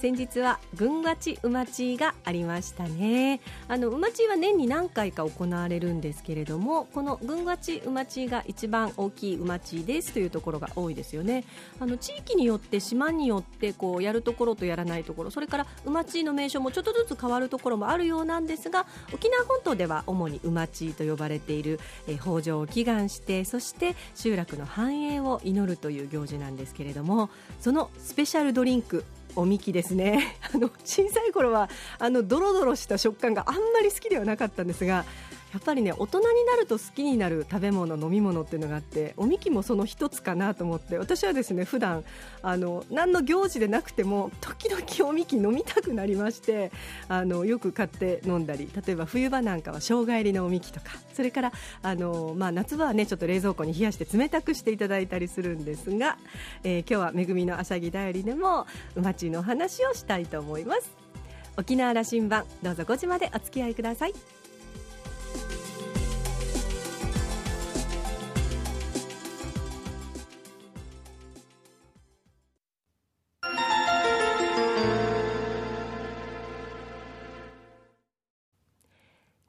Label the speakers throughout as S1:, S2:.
S1: 先日は群馬地馬地がありましたね。あの馬地は年に何回か行われるんですけれどもこの群馬地馬地が一番大きい馬地です。というところが多いですよね。あの地域によって島によってこうやるところとやらないところそれから馬地の名称もちょっとずつ変わるところもあるようなんですが沖縄本島では主に馬地と呼ばれている、え豊穣を祈願してそして集落の繁栄を祈るという行事なんですけれどもそのスペシャルドリンクおみきですね。あの小さい頃はあのドロドロした食感があんまり好きではなかったんですがやっぱりね大人になると好きになる食べ物飲み物っていうのがあっておみきもその一つかなと思って私はですね普段あの何の行事でなくても時々おみき飲みたくなりましてあのよく買って飲んだり例えば冬場なんかは生姜入りのおみきとかそれからあの、まあ、夏場はねちょっと冷蔵庫に冷やして冷たくしていただいたりするんですが、えー、今日は「めぐみのあしゃぎだより」でもうまちの話をしたいと思います。沖縄羅針盤どうぞ5時までお付き合いください。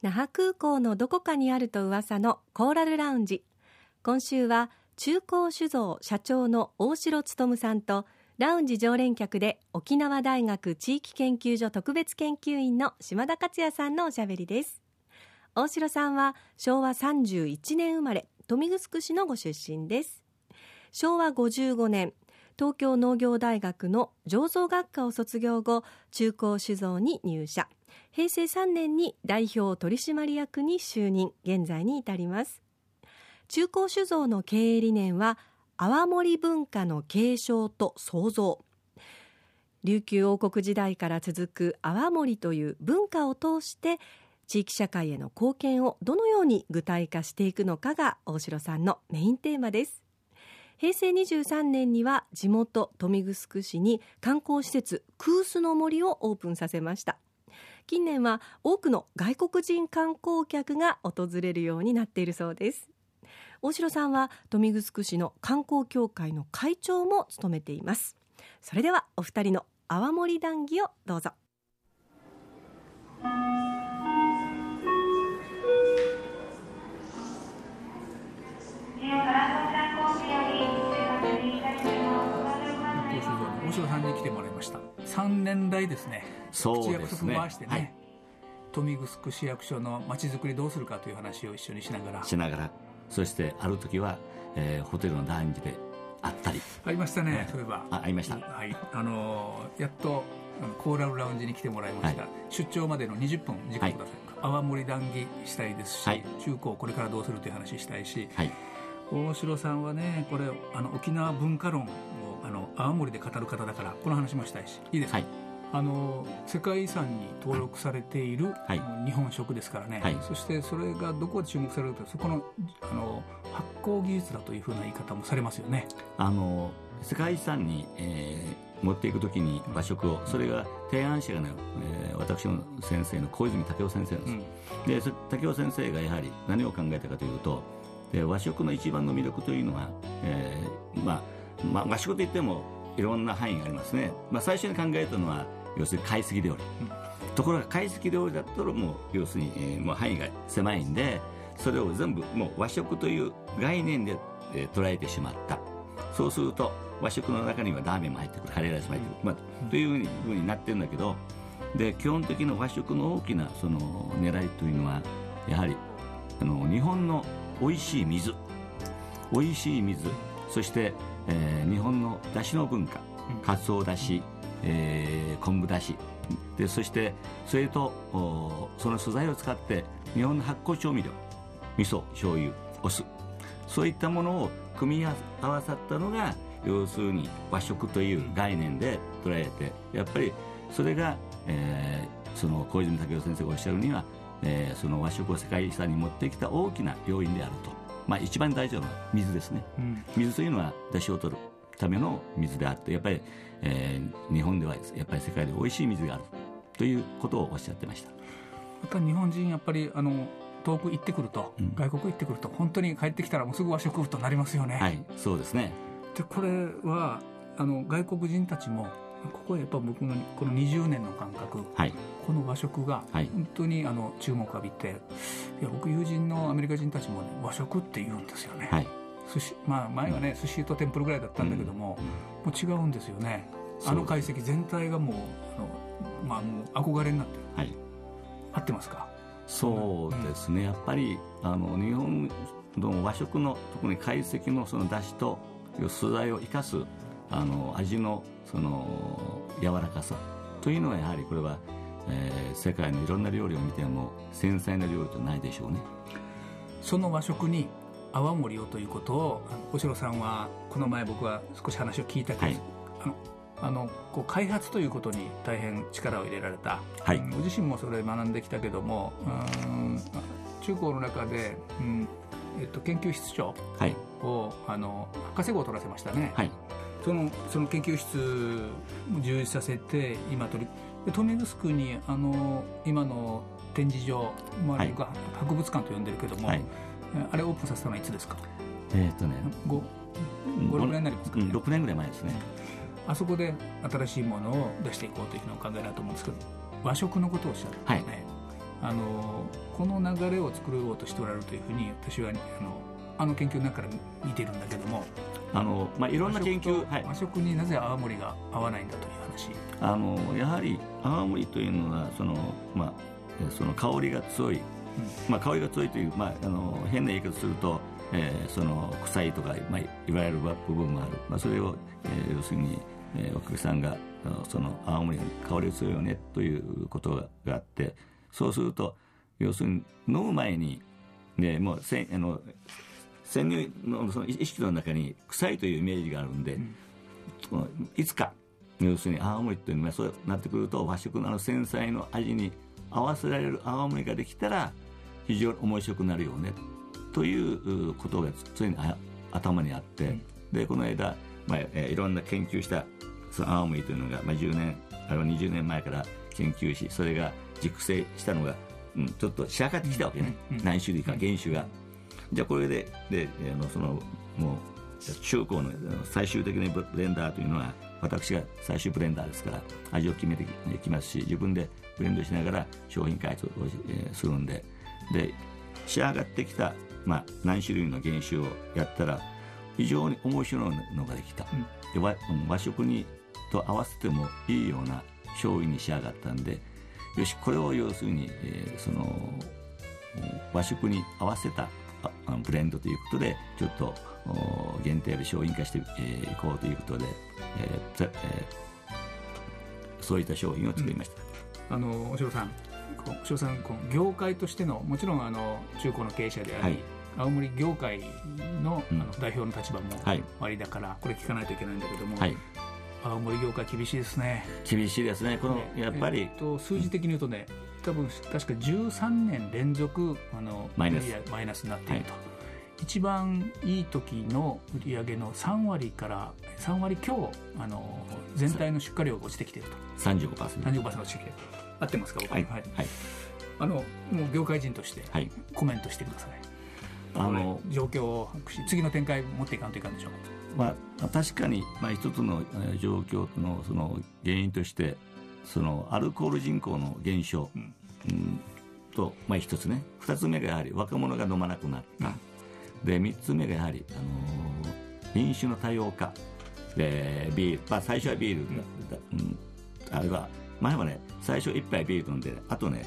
S1: 那覇空港のどこかにあると噂のコーラルラウンジ今週は中高酒造社長の大城勉さんとラウンジ常連客で沖縄大学地域研究所特別研究員の島田克也さんのおしゃべりです。大城さんは昭和31年生まれ豊見城市のご出身です。昭和55年東京農業大学の醸造学科を卒業後中高酒造に入社。平成3年に代表取締役に就任現在に至ります。中高酒造の経営理念は泡盛文化の継承と創造。琉球王国時代から続く泡盛という文化を通して地域社会への貢献をどのように具体化していくのかが大城さんのメインテーマです。平成23年には地元豊見城市に観光施設クースの森をオープンさせました。近年は多くの外国人観光客が訪れるようになっているそうです。大城さんは豊見城市の観光協会の会長も務めています。それではお二人の泡盛談義をどうぞ。
S2: 大城さんに来てもらいました。3年来ですね。
S3: そうですね。
S2: 回してね、はい。豊見城市役所のまちづくりどうするかという話を一緒にしながら。
S3: しながら。そしてある時は、えー、ホテルのラウンジであったり。
S2: ありましたね、ね、そういえば。
S3: あありました。
S2: はい。あのー、やっとコーラルラウンジに来てもらいました、はい、出張までの20分時間ください、はい、泡盛談義したいですし、はい、中高これからどうするという話したいし、はい、大城さんはねこれあの沖縄文化論をあの泡盛で語る方だからこの話もしたいしいいですか、はい。あの世界遺産に登録されている、はい、日本食ですからね、はい、そしてそれがどこで注目されるかそこのあの発酵技術だというふうな言い方もされますよね。
S3: あの世界遺産に、えー、持っていくときに和食をそれが提案者がね、えー、私の先生の小泉武雄先生なんです、うん、で武雄先生がやはり何を考えたかというとで和食の一番の魅力というのは、えーまあまあ、和食といってもいろんな範囲がありますね、まあ、最初に考えたのは要するに懐石料理、うん、ところが懐石料理だったらもう要するに、えー、もう範囲が狭いんでそれを全部もう和食という概念で、えー、捉えてしまった。そうすると和食の中にはラーメンも入ってくる。カレーライスも入ってくる、まあ、というふうになってるんだけどで基本的な和食の大きなその狙いというのはやはりあの日本の美味しい水。美味しい水。そして、えー、日本のだしの文化かつおだしえー、昆布だし。でそしてそれとその素材を使って日本の発酵調味料味噌醤油お酢。そういったものを組み合わさったのが要するに和食という概念で捉えてやっぱりそれが、えー、その小泉武雄先生がおっしゃるには、えー、その和食を世界遺産に持ってきた大きな要因であると、まあ、一番大事なのは水ですね、うん、水というのは出汁を取るための水であってやっぱりえー、日本ではやっぱり世界で美味しい水があるということをおっしゃってました。
S2: やっぱり日本人やっぱりあの遠く行ってくると、うん、外国行ってくると本当に帰ってきたらもうすぐ和食となりますよね。
S3: はい、そうですね。
S2: でこれはあの外国人たちもここはやっぱ僕のこの20年の感覚、はい、この和食が本当にあの注目を浴びて、い、や僕友人のアメリカ人たちも、ね、和食って言うんですよね、はい、寿司まあ、前はね、寿司と天ぷらぐらいだったんだけども、うん、もう違うんですよね。あの解析全体がもうあの、まあ、もう憧れになってる、はい、合ってますか？
S3: そうですね、うん、やっぱりあの日本の和食の特に懐石のその出汁と素材を生かすあの味のその柔らかさ。というのはやはりこれは、えー、世界のいろんな料理を見ても繊細な料理じゃないでしょうね。
S2: その和食に泡盛をということをお城さんはこの前僕は少し話を聞いたけど、はい、あのあのこう開発ということに大変力を入れられた、はい、ご自身もそれ学んできたけどもうん中高の中で、うんえっと、研究室長を、はい、あの博士号を取らせましたね、はい、そのその研究室も充実させて今取り豊見城にあの今の展示場、まあ、はい、博物館と呼んでるけども、はい、あれオープンさせたのはいつですか？
S3: えっ、とね
S2: 56年になりますか、ね、
S3: 6年ぐらい前ですね。
S2: あそこで新しいものを出していこうというのを考えられると思うんですけど和食のことをおっしゃるんですね、はい、あのこの流れを作ろうとしておられるというふうに私はあのあの研究の中から見てるんだけども
S3: あの、まあ、いろんな研究
S2: 和食,、和食になぜ青森が合わないんだという話。
S3: あのやはり青森というのはその、まあ、その香りが強い、うん、まあ、香りが強いという、まあ、あの変な言い方すると、えー、その臭いとか、まあ、いわゆる部分もある、まあ、それを、えー、要するに、えー、お客さんがその青森に香りが強いよねということがあって。そうすると要するに飲む前に、ね、もうせあの潜入のその意識の中に臭いというイメージがあるんで、うん、いつか要するに青森っていうのはそうなってくると和食のあの繊細の味に合わせられる青森ができたら非常に面白くなるよねということが常に頭にあって、うん、でこの間、まあえいろんな研究したその青森というのが、まあ、10年あるいは20年前から研究しそれが熟成したのが、うん、ちょっと仕上がってきたわけね、うん、何種類か原種が。じゃあこれでであのそのもう中高の最終的なブレンダーというのは私が最終ブレンダーですから味を決めてきますし自分でブレンドしながら商品開発を、えー、するんで。で仕上がってきた、まあ、何種類の原種をやったら非常に面白いのができた、うん、で和和食にと合わせてもいいような醤油に仕上がったんでよしこれを要するに、えー、その和食に合わせたブレンドということでちょっと限定で商品化していこうということで、えーえー、そういった商品を作りました、
S2: うん、あのお城さんお城さん業界としてのもちろんあの中古の経営者であり、はい、青森業界の,、あの代表の立場もありだから、これ聞かないといけないんだけども、はい、青森業界厳しいですね。
S3: 厳しいですね。この、やっぱり、え
S2: っと、数字的に言うとね、多分確か13年連続あのマイナス。マイナスになっていると、はい、一番いい時の売り上げの3割から3割強あの全体の出荷量が落ちてきていると。
S3: 35%,
S2: 35落ちてきている合ってますか僕は。い、はい、あのもう業界人としてコメントしてください、あの状況を次の展開持っていかんといかんでしょう
S3: まあ、確かに、まあ、一つの状況のその原因としてそのアルコール人口の減少、うん、うん。と、まあ、一つね。二つ目がやはり若者が飲まなくなった、で三つ目がやはり、あのー、飲酒の多様化。でビール、まあ、最初はビールだ、うん、あれは前はね最初一杯ビール飲んであとね、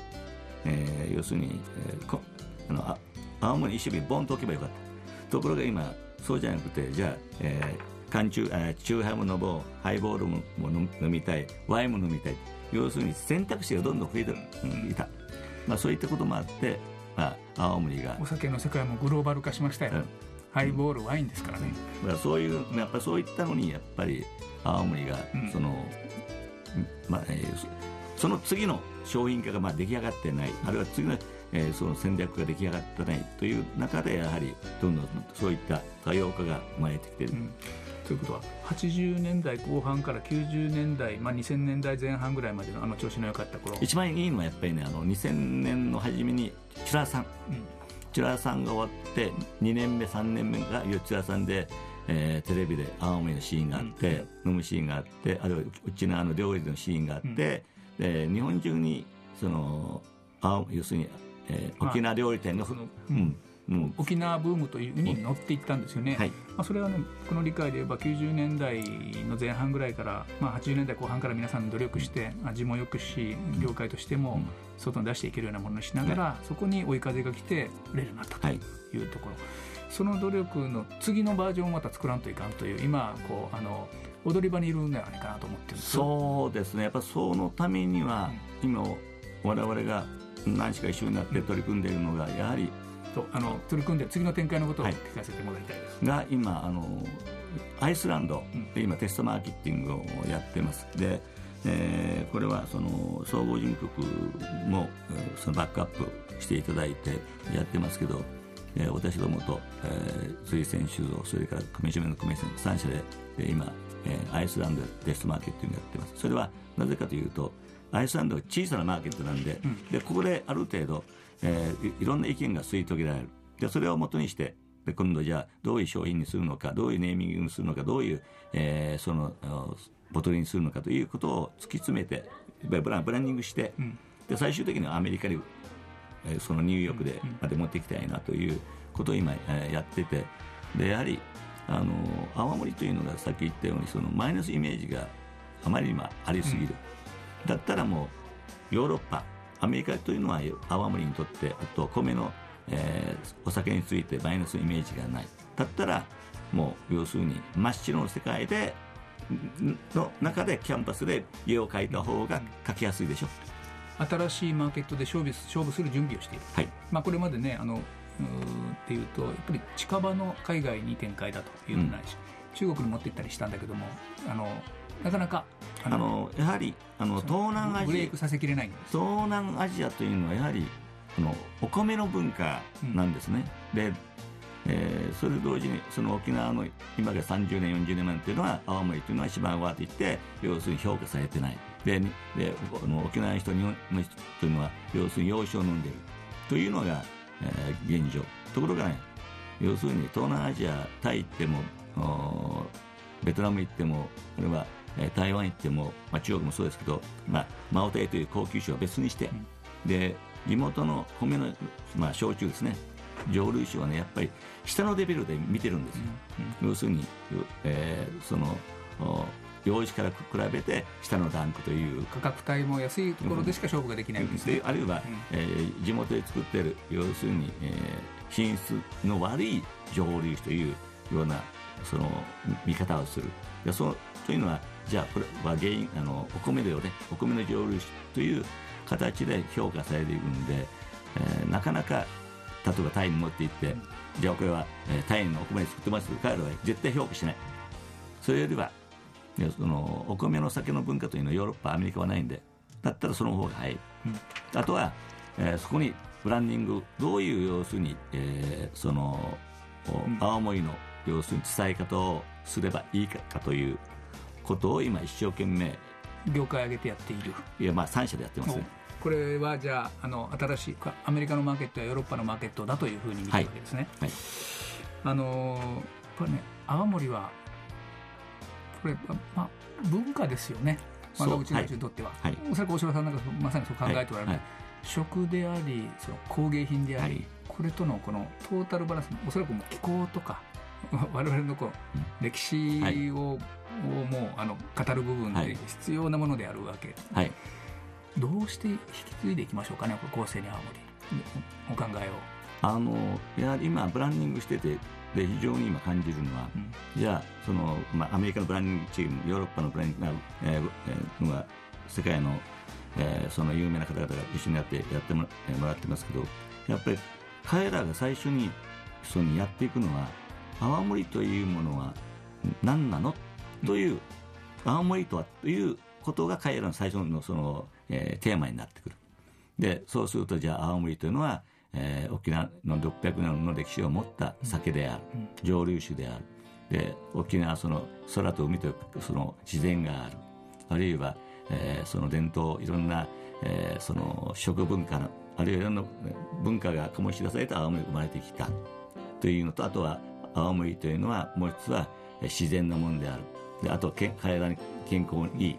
S3: えー、要するに、えー、こあのあ青森一種瓶ボンと置けばよかった。ところが今そうじゃなくてじゃあ、えー缶中あチューハイも飲もう。ハイボールも飲みたい。ワインも飲みたい。要するに選択肢がどんどん増えていた、まあ、そういったこともあって、まあ、青森が。
S2: お酒の世界もグローバル化しましたよ、うん、ハイボールワインですからね、
S3: だからそういうやっぱそういったのにやっぱり青森がその、うん、まあえー、その次の商品化がまあ出来上がってない。あるいは次のえー、その戦略が出来上がってないという中でやはりどんどんそういった多様化が生まれてきている、うん、
S2: ということは80年代後半から90年代、まあ、2000年代前半ぐらいまでのあの調子の良かった頃。
S3: 一番いいのはやっぱりねあの2000年の初めにチュラさん、うん、チュラさんが終わって2年目3年目がチュラさんで、えー、テレビで青森のシーンがあって、うん、飲むシーンがあってあるいはうちのあの料理のシーンがあって、うん、で日本中にその青要するに、えー、沖縄料理店の、まあ、うん。
S2: うん、沖縄ブームというに乗っていったんですよね、はい、まあ、それはねこの理解で言えば90年代の前半ぐらいから、まあ、80年代後半から皆さん努力して味もよくし業界としても外に出していけるようなものにしながら、そこに追い風が来て売れるようになったというところ、はい、その努力の次のバージョンをまた作らんといかんという今こうあの踊り場にいるんじゃないかなと思ってる
S3: そうですね。やっぱそのためには、今我々が何しか一緒になって取り組んでいるのがやはり
S2: とあの取り組んで次の展開のことを聞かせてもらいたいです、
S3: はい、が今あのアイスランドで今テストマーケティングをやってます。で、えー、これはその総合事務局もそのバックアップしていただいてやってますけど、えー、私どもと、えー、水選手像それから組締めの組選3社でで今、えー、アイスランドでテストマーケティングやってます。それはなぜかというとアイスランドは小さなマーケットなんでうん、でここである程度えー、いろんな意見が吸い遂げられる。でそれをもとにしてで今度じゃあどういう商品にするのかどういうネーミングにするのかどういう、えー、そのボトルにするのかということを突き詰めてブラブランディングして、うん、で最終的にはアメリカに、えー、そのニューヨークでまで持っていきたいなということを今、えー、やっててでやはりあの泡盛というのがさっき言ったようにそのマイナスイメージがあまりにもありすぎる、うん、だったらもうヨーロッパアメリカというのは泡盛にとってあと米の、えー、お酒についてマイナスイメージがない。だったらもう要するに真っ白の世界での中でキャンパスで家を描いた方が描きやすいでしょ
S2: 新しいマーケットで勝負勝負する準備をしている、はい。まあ、これまでねあのっていうとやっぱり近場の海外に展開だというのないし、うん、中国に持って行ったりしたんだけどもあのなかなか
S3: あのやはりあの東南アジア東南アジアというのはやはりあのお米の文化なんですね、うん、で、えー、それと同時にその沖縄の今が30年40年前というのは青森というのは一番わっていって要するに評価されてない。でであの沖縄の人日本の人というのは要するに洋酒を飲んでいる。というのが、えー、現状。ところがね要するに東南アジアタイ行ってもベトナム行ってもあるいはえ台湾行っても、まあ、中国もそうですけど、まあ、マオテイという高級酒は別にして、うん、で地元の米の、まあ、焼酎ですね。蒸留酒はねやっぱり下のレベルで見てるんですよ、うん、要するに、えー、その用紙から比べて下のランクという。
S2: 価格帯も安いところでしか勝負ができないんです、ね、
S3: あるいは、うん、えー、地元で作ってる要するに、えー、品質の悪い蒸留酒というようなその見方をする。でそというのはじゃあこれは原因あのお米だよねお米の蒸留酒という形で評価されていくんで、えー、なかなか例えばタイに持って行って、じゃあこれは、えー、タイのお米で作ってます彼らは絶対評価しない。それよりはそのお米の酒の文化というのはヨーロッパアメリカはないんでだったらその方が早い、うん、あとは、えー、そこにブランディングどういう要するに、えー、その、うん、青森の要するに伝え方をすればいいかということを今一生懸命
S2: 業界上げてやっている。
S3: いやまあ3社でやってますね。
S2: これはじゃああの新しいアメリカのマーケットやヨーロッパのマーケットだというふうに見てるわけですね、はい、はい、あのやっぱりね泡盛はこれ、まあ、文化ですよね。窓口のにとっては、はい、おそらく大島さんなんかまさにそう考えておられる、はい、食でありその工芸品であり、これとのこのトータルバランスおそらくも気候とか 我々のこう歴史を,、をもうあの語る部分で必要なものであるわけ、はい、どうして引き継いでいきましょうかね後世に青森。お考えを。
S3: あのやはり今ブランディングしててで非常に今感じるのは、うん、じゃあその、まあ、アメリカのブランディングチームヨーロッパのブランディング、えー、のが世界の、えー、その有名な方々が一緒にやってやってもらってますけどやっぱり彼らが最初にそのやっていくのは泡盛というものは何なのという、泡盛とはということが彼らの最初のその、えー、テーマになってくる。で、そうするとじゃあ青森というのは、えー、沖縄の600年の歴史を持った酒である、蒸留酒である。で沖縄その空と海とその自然があるあるいは、えー、その伝統いろんな、えー、その食文化のあるいはいろんな文化が醸し出された青森が生まれてきたというのとあとは青森というのはもう一つは自然のものであるであとけ体に健康にいい、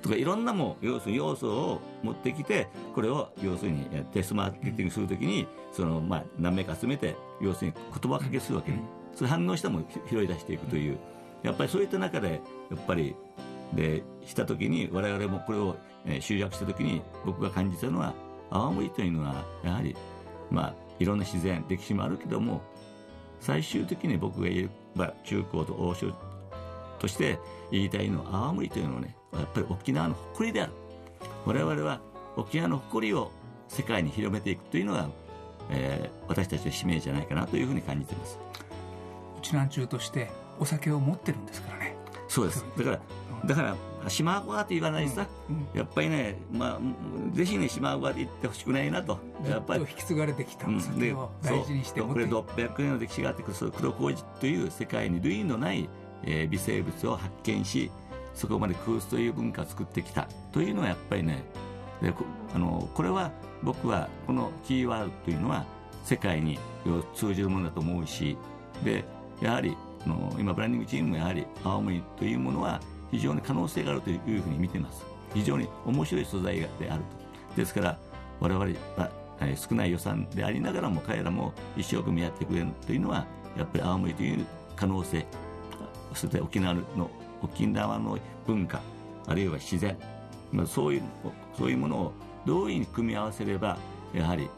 S3: とかいろんなも要するに要素を持ってきてこれを要するにテスマーケティングするときにその、まあ、何名か集めて要するに言葉かけするわけね、それ反応したも拾い出していくという。やっぱりそういった中でやっぱりでしたときに我々もこれを、集約したときに僕が感じたのは青森というのはやはりまあいろんな自然歴史もあるけども最終的に僕が言えば中高と欧州として言いたいのは青森というのはねやっぱり沖縄の誇りである。我々は沖縄の誇りを世界に広めていくというのが、えー、私たちの使命じゃないかなというふうに感じています。
S2: うち南中としてお酒を持ってるんですからね。
S3: そうです。だからだから島アゴって言わないさ、うん。うん、やっぱりね、まあ、ぜひね島アゴって言ってほしくないなと。
S2: やっぱり引き継がれてきたお酒を大事にして
S3: これ600年の歴史があって黒麹という世界に類のない、えー、微生物を発見しそこまで空という文化を作ってきたというのはやっぱりねであのこれは僕はこのキーワードというのは世界に通じるものだと思うしでやはりあの今ブランディングチームもやはり青森というものは非常に可能性があるというふうに見てます。非常に面白い素材であると。ですから我々は少ない予算でありながらも彼らも一生懸命やってくれるというのはやっぱり青森という可能性そして沖縄の沖縄の文化あるいは自然、まあ、そういうそういうものをどういうふうに組み合わせればやはり、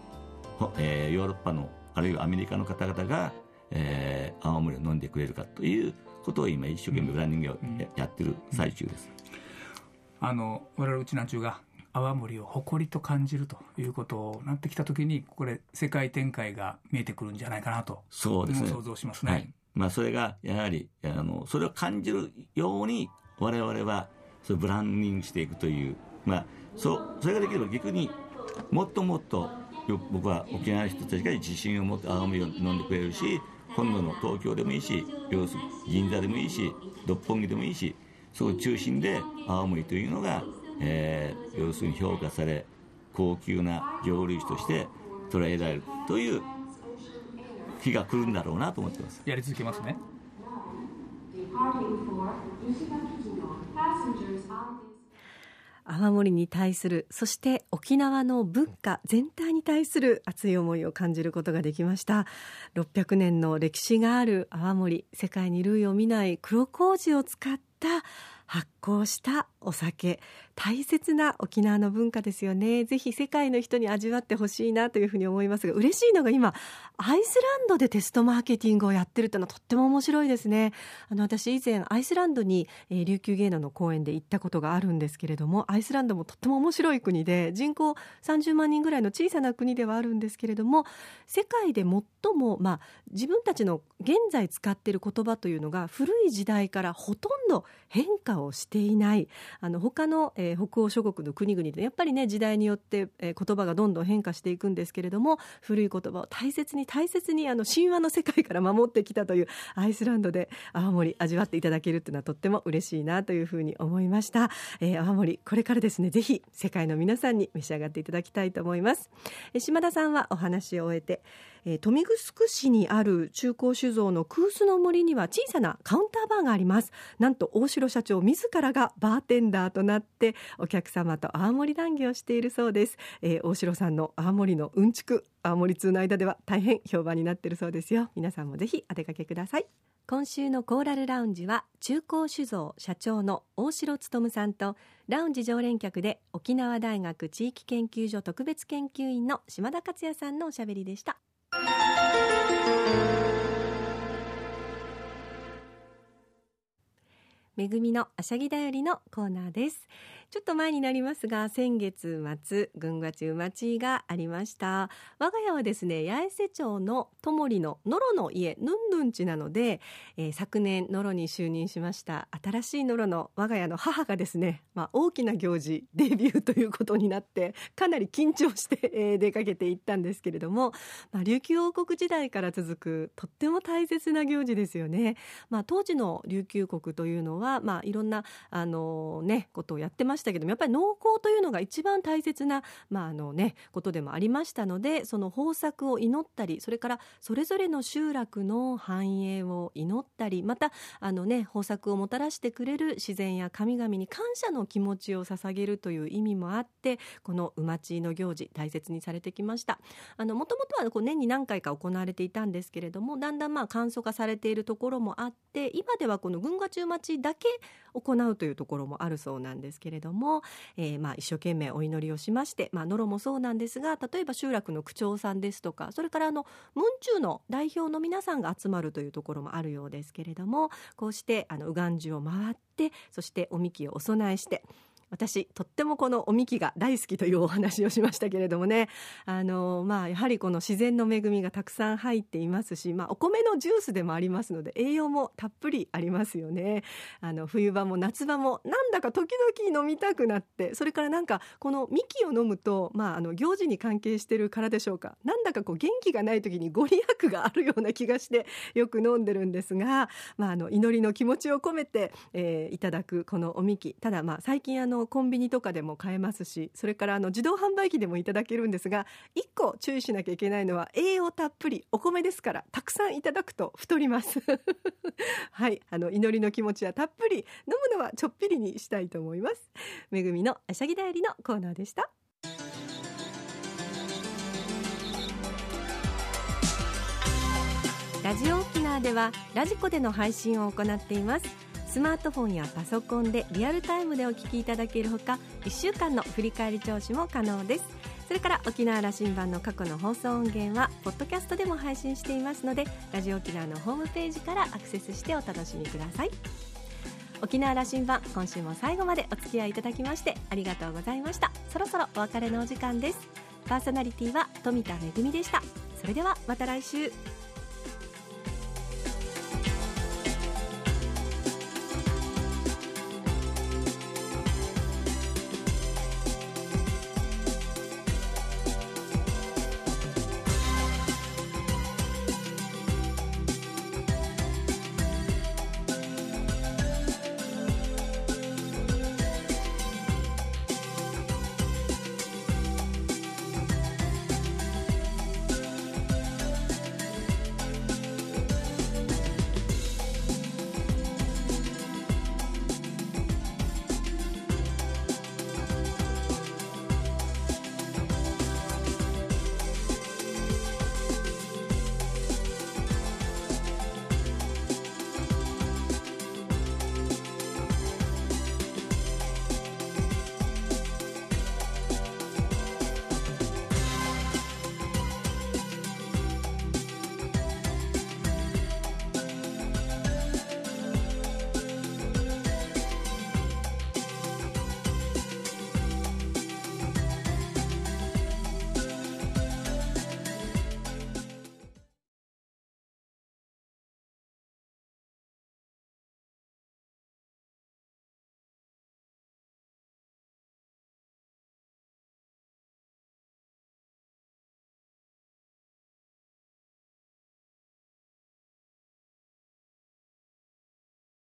S3: えー、ヨーロッパのあるいはアメリカの方々が、えー、青森を飲んでくれるかということを今一生懸命ブランディングをやってる最中です。
S2: あの我々うち南中が泡盛を誇りと感じるということになってきたときにこれ世界展開が見えてくるんじゃないかなと
S3: そうですね
S2: 想像しますね。はい
S3: まあ、それがやはりあのそれを感じるように我々はそれブランディングしていくという、まあ、そそれができれば逆にもっともっと僕は沖縄の人たちが自信を持って青森を飲んでくれるし今度の東京でもいいし要するに銀座でもいいし六本木でもいいしそこ中心で青森というのが、えー、要するに評価され高級な蒸留酒として捉えられるという日が来るんだろうなと思ってます。
S2: やり続けますね。
S1: 泡盛に対するそして沖縄の文化全体に対する熱い思いを感じることができました。600年の歴史がある泡盛世界に類を見ない黒麹を使った発酵したお酒大切な沖縄の文化ですよね。ぜひ世界の人に味わってほしいなというふうに思いますが嬉しいのが今アイスランドでテストマーケティングをやってるってのはとっても面白いですね。あの私以前アイスランドに、えー、琉球芸能の公演で行ったことがあるんですけれどもアイスランドもとっても面白い国で人口30万人ぐらいの小さな国ではあるんですけれども世界で最も、まあ、自分たちの現在使っている言葉というのが古い時代からほとんど変化をしていないあの他の、えー、え北欧諸国の国々でやっぱりね時代によって、えー、言葉がどんどん変化していくんですけれども古い言葉を大切に大切にあの神話の世界から守ってきたというアイスランドで泡盛味わっていただけるというのはとっても嬉しいなというふうに思いました、えー、泡盛これからですねぜひ世界の皆さんに召し上がっていただきたいと思います、えー、島田さんはお話を終えてえー、豊見城市にある中高酒造の空須の森には小さなカウンターバーがあります。なんと大城社長自らがバーテンダーとなってお客様と青森談義をしているそうです、えー、大城さんの青森のうんちく青森通の間では大変評判になっているそうですよ。皆さんもぜひお出かけください。今週のコーラルラウンジは中高酒造社長の大城勉さんとラウンジ常連客で沖縄大学地域研究所特別研究員の島田克也さんのおしゃべりでした。恵みのあしゃぎだよりのコーナーです。ちょっと前になりますが先月末群馬中町がありました。我が家はですね八重瀬町のともりの野呂の家ぬんぬんちなので、えー、昨年野呂に就任しました。新しい野呂の我が家の母がですね、まあ、大きな行事デビューということになってかなり緊張して、えー、出かけていったんですけれども、まあ、琉球王国時代から続くとっても大切な行事ですよね、まあ、当時の琉球国というのは、まあ、いろんなあの、ね、ことをやってました。したけどもやっぱり農耕というのが一番大切な、まああのね、ことでもありましたのでその豊作を祈ったりそれからそれぞれの集落の繁栄を祈ったりまたあの、ね、豊作をもたらしてくれる自然や神々に感謝の気持ちを捧げるという意味もあってこの馬地の行事大切にされてきました。もともとはこう年に何回か行われていたんですけれどもだんだんまあ簡素化されているところもあって今ではこの群馬中町だけ行うというところもあるそうなんですけれども、どもえー、まあ一生懸命お祈りをしまして、まあ、ノロもそうなんですが例えば集落の区長さんですとかそれからあのムンチュの代表の皆さんが集まるというところもあるようですけれどもこうしてあの右岸樹を回ってそしておみきをお供えして私とってもこのおみきが大好きというお話をしましたけれどもね。あの、まあ、やはりこの自然の恵みがたくさん入っていますし、まあ、お米のジュースでもありますので栄養もたっぷりありますよね。あの冬場も夏場もなんだか時々飲みたくなってそれからなんかこのみきを飲むと、まあ、あの行事に関係してるからでしょうか。なんだかこう元気がない時にご利益があるような気がしてよく飲んでるんですが、まあ、あの祈りの気持ちを込めて、えー、いただくこのおみき。ただまあ最近あのコンビニとかでも買えますしそれからあの自動販売機でもいただけるんですが1個注意しなきゃいけないのは栄養たっぷりお米ですからたくさんいただくと太ります。はい。あの祈りの気持ちはたっぷり飲むのはちょっぴりにしたいと思います。めぐみのあしゃぎだよりのコーナーでした。ラジオ沖縄ではラジコでの配信を行っています。スマートフォンやパソコンでリアルタイムでお聞きいただけるほか1週間の振り返り聴取も可能です。それから沖縄羅針盤の過去の放送音源はポッドキャストでも配信していますのでラジオ沖縄のホームページからアクセスしてお楽しみください。沖縄羅針盤今週も最後までお付き合いいただきましてありがとうございました。そろそろお別れのお時間です。パーソナリティは富田恵でした。それではまた来週。